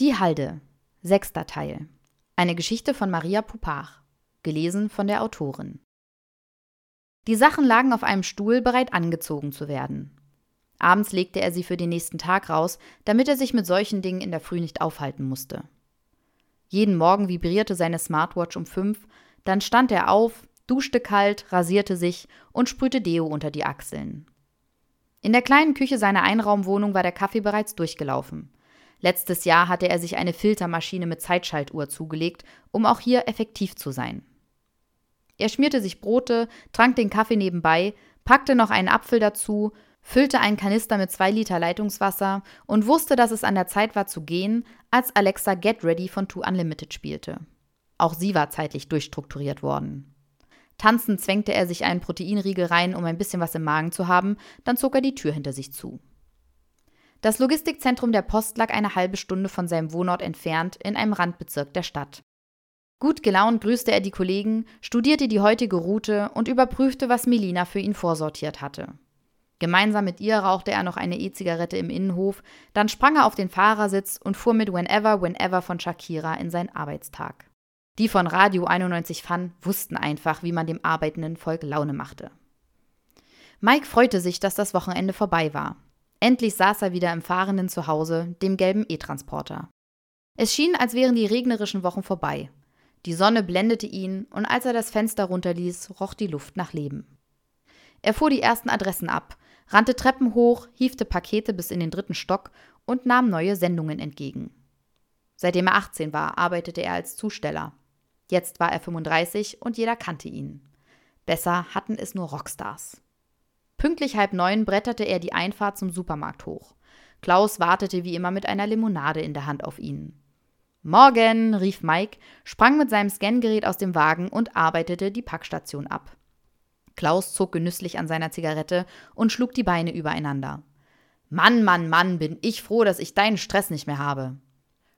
Die Halde. Sechster Teil. Eine Geschichte von Maria Pupach. Gelesen von der Autorin. Die Sachen lagen auf einem Stuhl, bereit angezogen zu werden. Abends legte er sie für den nächsten Tag raus, damit er sich mit solchen Dingen in der Früh nicht aufhalten musste. Jeden Morgen vibrierte seine Smartwatch um fünf, dann stand er auf, duschte kalt, rasierte sich und sprühte Deo unter die Achseln. In der kleinen Küche seiner Einraumwohnung war der Kaffee bereits durchgelaufen. Letztes Jahr hatte er sich eine Filtermaschine mit Zeitschaltuhr zugelegt, um auch hier effektiv zu sein. Er schmierte sich Brote, trank den Kaffee nebenbei, packte noch einen Apfel dazu, füllte einen Kanister mit zwei Liter Leitungswasser und wusste, dass es an der Zeit war zu gehen, als Alexa Get Ready von Two Unlimited spielte. Auch sie war zeitlich durchstrukturiert worden. Tanzend zwängte er sich einen Proteinriegel rein, um ein bisschen was im Magen zu haben, dann zog er die Tür hinter sich zu. Das Logistikzentrum der Post lag eine halbe Stunde von seinem Wohnort entfernt in einem Randbezirk der Stadt. Gut gelaunt grüßte er die Kollegen, studierte die heutige Route und überprüfte, was Melina für ihn vorsortiert hatte. Gemeinsam mit ihr rauchte er noch eine E-Zigarette im Innenhof, dann sprang er auf den Fahrersitz und fuhr mit Whenever, Whenever von Shakira in seinen Arbeitstag. Die von Radio 91 Fun wussten einfach, wie man dem arbeitenden Volk Laune machte. Mike freute sich, dass das Wochenende vorbei war. Endlich saß er wieder im fahrenden Zuhause, dem gelben E-Transporter. Es schien, als wären die regnerischen Wochen vorbei. Die Sonne blendete ihn, und als er das Fenster runterließ, roch die Luft nach Leben. Er fuhr die ersten Adressen ab, rannte Treppen hoch, hiefte Pakete bis in den dritten Stock und nahm neue Sendungen entgegen. Seitdem er 18 war, arbeitete er als Zusteller. Jetzt war er 35 und jeder kannte ihn. Besser hatten es nur Rockstars. Pünktlich halb neun bretterte er die Einfahrt zum Supermarkt hoch. Klaus wartete wie immer mit einer Limonade in der Hand auf ihn. Morgen, rief Mike, sprang mit seinem Scangerät aus dem Wagen und arbeitete die Packstation ab. Klaus zog genüsslich an seiner Zigarette und schlug die Beine übereinander. Mann, Mann, Mann, bin ich froh, dass ich deinen Stress nicht mehr habe.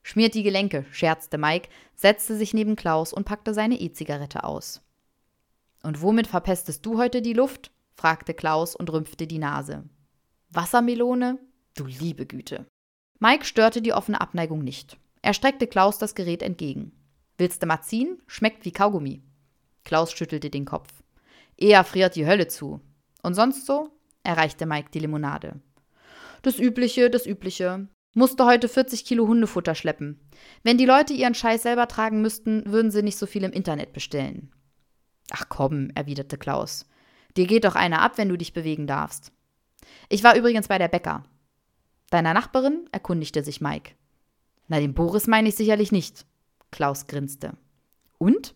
Schmiert die Gelenke, scherzte Mike, setzte sich neben Klaus und packte seine E-Zigarette aus. Und womit verpestest du heute die Luft? Fragte Klaus und rümpfte die Nase. Wassermelone? Du liebe Güte. Mike störte die offene Abneigung nicht. Er streckte Klaus das Gerät entgegen. Willst du mal ziehen? Schmeckt wie Kaugummi. Klaus schüttelte den Kopf. Eher friert die Hölle zu. Und sonst so? erreichte Mike die Limonade. Das Übliche, das Übliche. Musste heute 40 Kilo Hundefutter schleppen. Wenn die Leute ihren Scheiß selber tragen müssten, würden sie nicht so viel im Internet bestellen. Ach komm, erwiderte Klaus. Dir geht doch einer ab, wenn du dich bewegen darfst. Ich war übrigens bei der Bäcker. Deiner Nachbarin? erkundigte sich Mike. Na, den Boris meine ich sicherlich nicht. Klaus grinste. Und?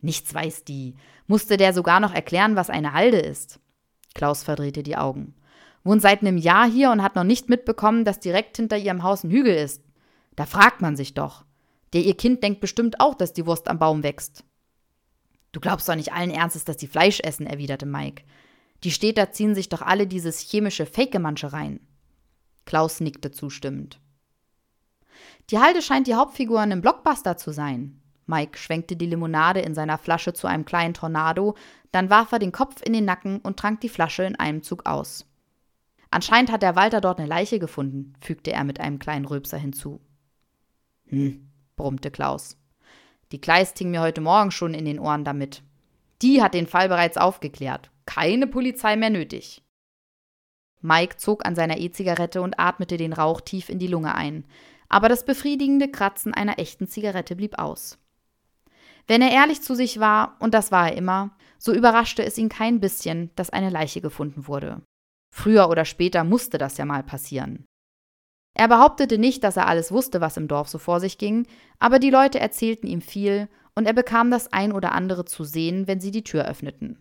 Nichts weiß die. Musste der sogar noch erklären, was eine Halde ist. Klaus verdrehte die Augen. Wohnt seit einem Jahr hier und hat noch nicht mitbekommen, dass direkt hinter ihrem Haus ein Hügel ist. Da fragt man sich doch. Der ihr Kind denkt bestimmt auch, dass die Wurst am Baum wächst. Du glaubst doch nicht allen Ernstes, dass die Fleisch essen, erwiderte Mike. Die Städter ziehen sich doch alle dieses chemische Fake-Gemansche rein. Klaus nickte zustimmend. Die Halde scheint die Hauptfigur in einem Blockbuster zu sein. Mike schwenkte die Limonade in seiner Flasche zu einem kleinen Tornado, dann warf er den Kopf in den Nacken und trank die Flasche in einem Zug aus. Anscheinend hat der Walter dort eine Leiche gefunden, fügte er mit einem kleinen Rülpser hinzu. Hm, brummte Klaus. Die Kleist hing mir heute Morgen schon in den Ohren damit. Die hat den Fall bereits aufgeklärt. Keine Polizei mehr nötig. Mike zog an seiner E-Zigarette und atmete den Rauch tief in die Lunge ein, aber das befriedigende Kratzen einer echten Zigarette blieb aus. Wenn er ehrlich zu sich war, und das war er immer, so überraschte es ihn kein bisschen, dass eine Leiche gefunden wurde. Früher oder später musste das ja mal passieren. Er behauptete nicht, dass er alles wusste, was im Dorf so vor sich ging, aber die Leute erzählten ihm viel, und er bekam das ein oder andere zu sehen, wenn sie die Tür öffneten.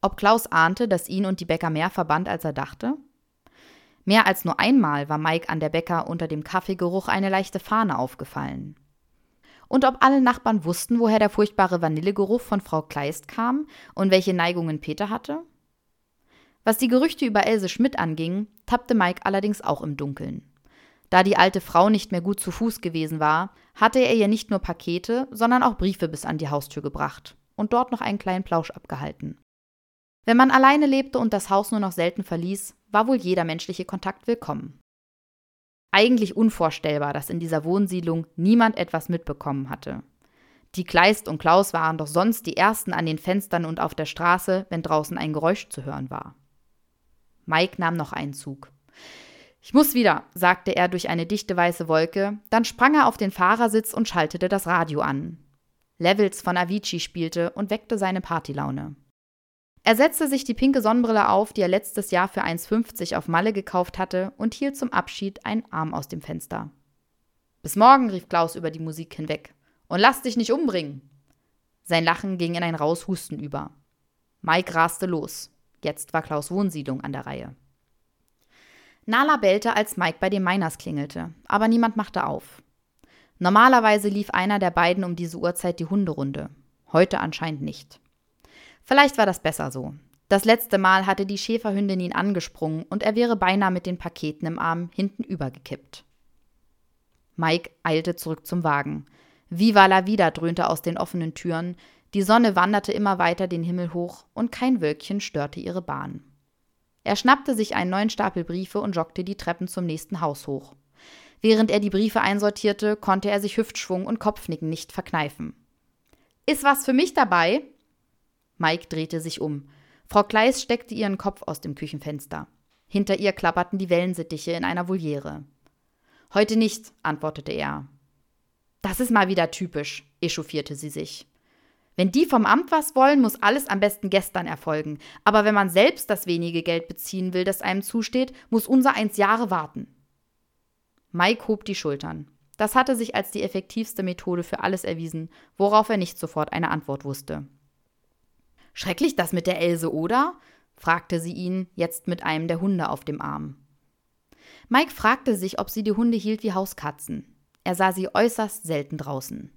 Ob Klaus ahnte, dass ihn und die Bäcker mehr verband, als er dachte? Mehr als nur einmal war Mike an der Bäcker unter dem Kaffeegeruch eine leichte Fahne aufgefallen und ob alle Nachbarn wussten, woher der furchtbare Vanillegeruch von Frau Kleist kam und welche Neigungen Peter hatte? Was die Gerüchte über Else Schmidt anging, tappte Mike allerdings auch im Dunkeln. Da die alte Frau nicht mehr gut zu Fuß gewesen war, hatte er ihr nicht nur Pakete, sondern auch Briefe bis an die Haustür gebracht und dort noch einen kleinen Plausch abgehalten. Wenn man alleine lebte und das Haus nur noch selten verließ, war wohl jeder menschliche Kontakt willkommen. Eigentlich unvorstellbar, dass in dieser Wohnsiedlung niemand etwas mitbekommen hatte. Die Kleist und Klaus waren doch sonst die ersten an den Fenstern und auf der Straße, wenn draußen ein Geräusch zu hören war. Mike nahm noch einen Zug. Ich muss wieder, sagte er durch eine dichte weiße Wolke, dann sprang er auf den Fahrersitz und schaltete das Radio an. Levels von Avicii spielte und weckte seine Partylaune. Er setzte sich die pinke Sonnenbrille auf, die er letztes Jahr für 1,50 auf Malle gekauft hatte, und hielt zum Abschied einen Arm aus dem Fenster. Bis morgen, rief Klaus über die Musik hinweg. Und lass dich nicht umbringen. Sein Lachen ging in ein Raushusten über. Mike raste los. Jetzt war Klaus Wohnsiedlung an der Reihe. Nala bellte, als Mike bei den Miners klingelte, aber niemand machte auf. Normalerweise lief einer der beiden um diese Uhrzeit die Hunderunde. Heute anscheinend nicht. Vielleicht war das besser so. Das letzte Mal hatte die Schäferhündin ihn angesprungen und er wäre beinahe mit den Paketen im Arm hinten übergekippt. Mike eilte zurück zum Wagen. Viva la vida dröhnte aus den offenen Türen, die Sonne wanderte immer weiter den Himmel hoch und kein Wölkchen störte ihre Bahn. Er schnappte sich einen neuen Stapel Briefe und joggte die Treppen zum nächsten Haus hoch. Während er die Briefe einsortierte, konnte er sich Hüftschwung und Kopfnicken nicht verkneifen. Ist was für mich dabei? Mike drehte sich um. Frau Kleis steckte ihren Kopf aus dem Küchenfenster. Hinter ihr klapperten die Wellensittiche in einer Voliere. Heute nicht, antwortete er. Das ist mal wieder typisch, echauffierte sie sich. Wenn die vom Amt was wollen, muss alles am besten gestern erfolgen. Aber wenn man selbst das wenige Geld beziehen will, das einem zusteht, muss unser eins Jahre warten. Mike hob die Schultern. Das hatte sich als die effektivste Methode für alles erwiesen, worauf er nicht sofort eine Antwort wusste. Schrecklich das mit der Else, oder? fragte sie ihn, jetzt mit einem der Hunde auf dem Arm. Mike fragte sich, ob sie die Hunde hielt wie Hauskatzen. Er sah sie äußerst selten draußen.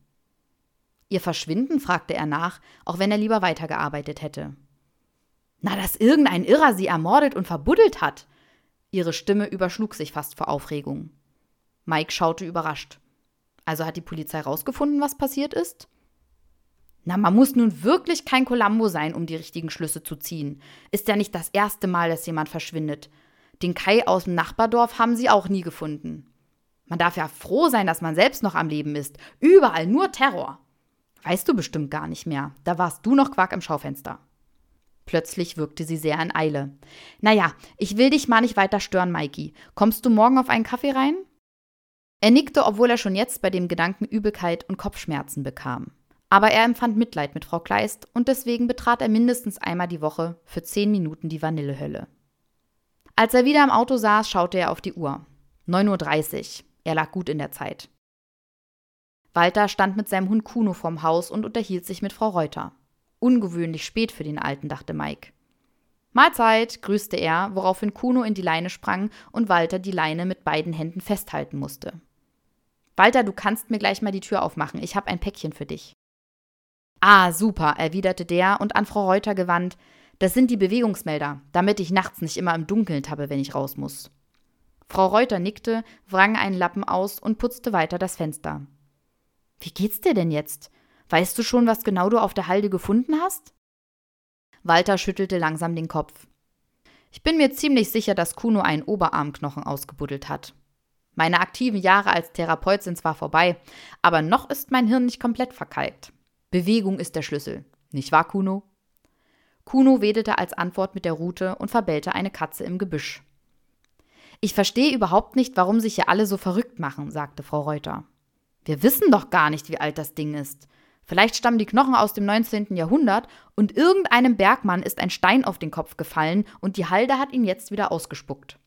Ihr Verschwinden fragte er nach, auch wenn er lieber weitergearbeitet hätte. Na, dass irgendein Irrer sie ermordet und verbuddelt hat. Ihre Stimme überschlug sich fast vor Aufregung. Mike schaute überrascht. Also hat die Polizei rausgefunden, was passiert ist? Na, man muss nun wirklich kein Columbo sein, um die richtigen Schlüsse zu ziehen. Ist ja nicht das erste Mal, dass jemand verschwindet. Den Kai aus dem Nachbardorf haben sie auch nie gefunden. Man darf ja froh sein, dass man selbst noch am Leben ist. Überall nur Terror. Weißt du bestimmt gar nicht mehr. Da warst du noch Quark im Schaufenster. Plötzlich wirkte sie sehr in Eile. Naja, ich will dich mal nicht weiter stören, Mikey. Kommst du morgen auf einen Kaffee rein? Er nickte, obwohl er schon jetzt bei dem Gedanken Übelkeit und Kopfschmerzen bekam. Aber er empfand Mitleid mit Frau Kleist und deswegen betrat er mindestens einmal die Woche für zehn Minuten die Vanillehölle. Als er wieder im Auto saß, schaute er auf die Uhr. 9.30 Uhr. Er lag gut in der Zeit. Walter stand mit seinem Hund Kuno vorm Haus und unterhielt sich mit Frau Reuter. Ungewöhnlich spät für den Alten, dachte Mike. Mahlzeit, grüßte er, woraufhin Kuno in die Leine sprang und Walter die Leine mit beiden Händen festhalten musste. Walter, du kannst mir gleich mal die Tür aufmachen, ich habe ein Päckchen für dich. Ah, super, erwiderte der und an Frau Reuter gewandt. Das sind die Bewegungsmelder, damit ich nachts nicht immer im Dunkeln tappe, wenn ich raus muss. Frau Reuter nickte, wrang einen Lappen aus und putzte weiter das Fenster. Wie geht's dir denn jetzt? Weißt du schon, was genau du auf der Halde gefunden hast? Walter schüttelte langsam den Kopf. Ich bin mir ziemlich sicher, dass Kuno einen Oberarmknochen ausgebuddelt hat. Meine aktiven Jahre als Therapeut sind zwar vorbei, aber noch ist mein Hirn nicht komplett verkalkt. Bewegung ist der Schlüssel. Nicht wahr, Kuno? Kuno wedelte als Antwort mit der Rute und verbellte eine Katze im Gebüsch. Ich verstehe überhaupt nicht, warum sich hier alle so verrückt machen, sagte Frau Reuter. Wir wissen doch gar nicht, wie alt das Ding ist. Vielleicht stammen die Knochen aus dem 19. Jahrhundert und irgendeinem Bergmann ist ein Stein auf den Kopf gefallen und die Halde hat ihn jetzt wieder ausgespuckt.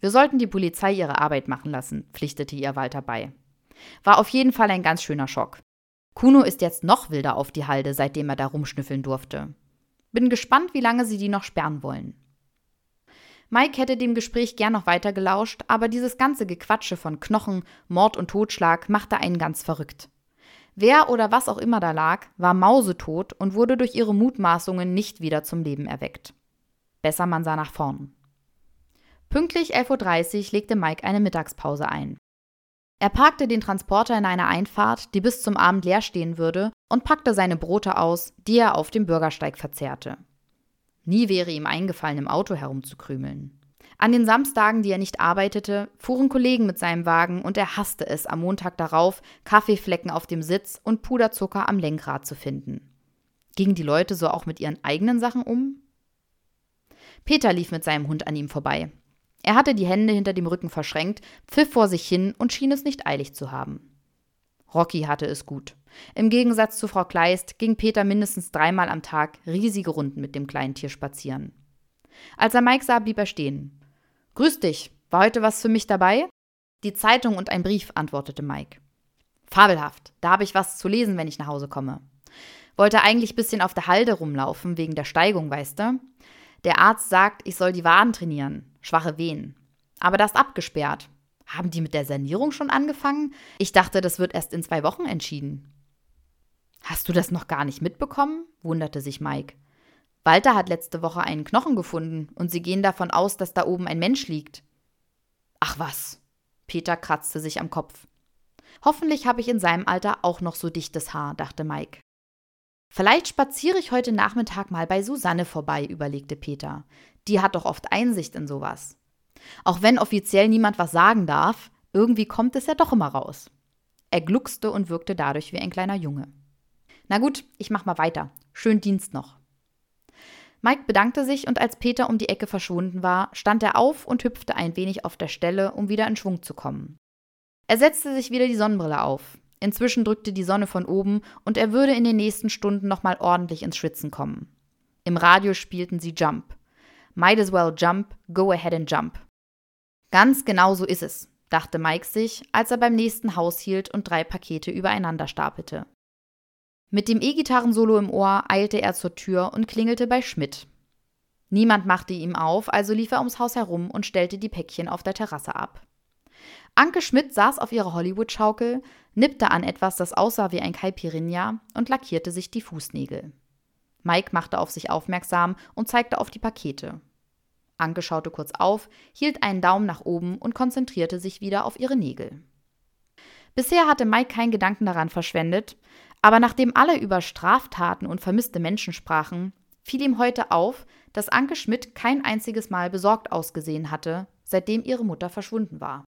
Wir sollten die Polizei ihre Arbeit machen lassen, pflichtete ihr Walter bei. War auf jeden Fall ein ganz schöner Schock. Kuno ist jetzt noch wilder auf die Halde, seitdem er da rumschnüffeln durfte. Bin gespannt, wie lange sie die noch sperren wollen. Mike hätte dem Gespräch gern noch weiter gelauscht, aber dieses ganze Gequatsche von Knochen, Mord und Totschlag machte einen ganz verrückt. Wer oder was auch immer da lag, war mausetot und wurde durch ihre Mutmaßungen nicht wieder zum Leben erweckt. Besser man sah nach vorn. Pünktlich 11.30 Uhr legte Mike eine Mittagspause ein. Er parkte den Transporter in einer Einfahrt, die bis zum Abend leer stehen würde, und packte seine Brote aus, die er auf dem Bürgersteig verzehrte. Nie wäre ihm eingefallen, im Auto herumzukrümeln. An den Samstagen, die er nicht arbeitete, fuhren Kollegen mit seinem Wagen und er hasste es, am Montag darauf Kaffeeflecken auf dem Sitz und Puderzucker am Lenkrad zu finden. Gingen die Leute so auch mit ihren eigenen Sachen um? Peter lief mit seinem Hund an ihm vorbei. Er hatte die Hände hinter dem Rücken verschränkt, pfiff vor sich hin und schien es nicht eilig zu haben. Rocky hatte es gut. Im Gegensatz zu Frau Kleist ging Peter mindestens dreimal am Tag riesige Runden mit dem kleinen Tier spazieren. Als er Mike sah, blieb er stehen. Grüß dich, war heute was für mich dabei? Die Zeitung und ein Brief, antwortete Mike. Fabelhaft, da habe ich was zu lesen, wenn ich nach Hause komme. Wollte eigentlich bisschen auf der Halde rumlaufen, wegen der Steigung, weißt du? Der Arzt sagt, ich soll die Waden trainieren, schwache Wehen. Aber das ist abgesperrt. Haben die mit der Sanierung schon angefangen? Ich dachte, das wird erst in zwei Wochen entschieden. Hast du das noch gar nicht mitbekommen? wunderte sich Mike. Walter hat letzte Woche einen Knochen gefunden und sie gehen davon aus, dass da oben ein Mensch liegt. Ach was. Peter kratzte sich am Kopf. Hoffentlich habe ich in seinem Alter auch noch so dichtes Haar, dachte Mike. Vielleicht spaziere ich heute Nachmittag mal bei Susanne vorbei, überlegte Peter. Die hat doch oft Einsicht in sowas. Auch wenn offiziell niemand was sagen darf, irgendwie kommt es ja doch immer raus. Er gluckste und wirkte dadurch wie ein kleiner Junge. Na gut, ich mach mal weiter. Schönen Dienst noch. Mike bedankte sich und als Peter um die Ecke verschwunden war, stand er auf und hüpfte ein wenig auf der Stelle, um wieder in Schwung zu kommen. Er setzte sich wieder die Sonnenbrille auf. Inzwischen drückte die Sonne von oben und er würde in den nächsten Stunden nochmal ordentlich ins Schwitzen kommen. Im Radio spielten sie Jump. Might as well jump, go ahead and jump. Ganz genau so ist es, dachte Mike sich, als er beim nächsten Haus hielt und drei Pakete übereinander stapelte. Mit dem E-Gitarrensolo im Ohr eilte er zur Tür und klingelte bei Schmidt. Niemand machte ihm auf, also lief er ums Haus herum und stellte die Päckchen auf der Terrasse ab. Anke Schmidt saß auf ihrer Hollywood-Schaukel, nippte an etwas, das aussah wie ein Caipirinha und lackierte sich die Fußnägel. Mike machte auf sich aufmerksam und zeigte auf die Pakete. Anke schaute kurz auf, hielt einen Daumen nach oben und konzentrierte sich wieder auf ihre Nägel. Bisher hatte Mike keinen Gedanken daran verschwendet, aber nachdem alle über Straftaten und vermisste Menschen sprachen, fiel ihm heute auf, dass Anke Schmidt kein einziges Mal besorgt ausgesehen hatte, seitdem ihre Mutter verschwunden war.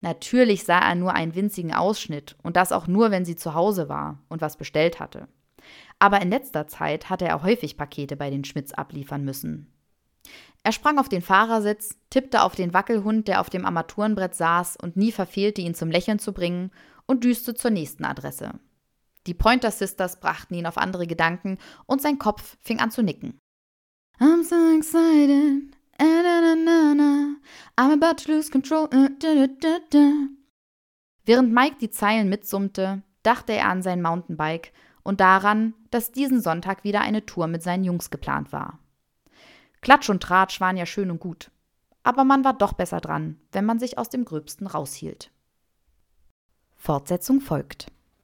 Natürlich sah er nur einen winzigen Ausschnitt und das auch nur, wenn sie zu Hause war und was bestellt hatte. Aber in letzter Zeit hatte er häufig Pakete bei den Schmidts abliefern müssen. Er sprang auf den Fahrersitz, tippte auf den Wackelhund, der auf dem Armaturenbrett saß und nie verfehlte, ihn zum Lächeln zu bringen, und düste zur nächsten Adresse. Die Pointer Sisters brachten ihn auf andere Gedanken und sein Kopf fing an zu nicken. I'm so excited. I'm about to lose control. Während Mike die Zeilen mitsummte, dachte er an sein Mountainbike und daran, dass diesen Sonntag wieder eine Tour mit seinen Jungs geplant war. Klatsch und Tratsch waren ja schön und gut, aber man war doch besser dran, wenn man sich aus dem Gröbsten raushielt. Fortsetzung folgt.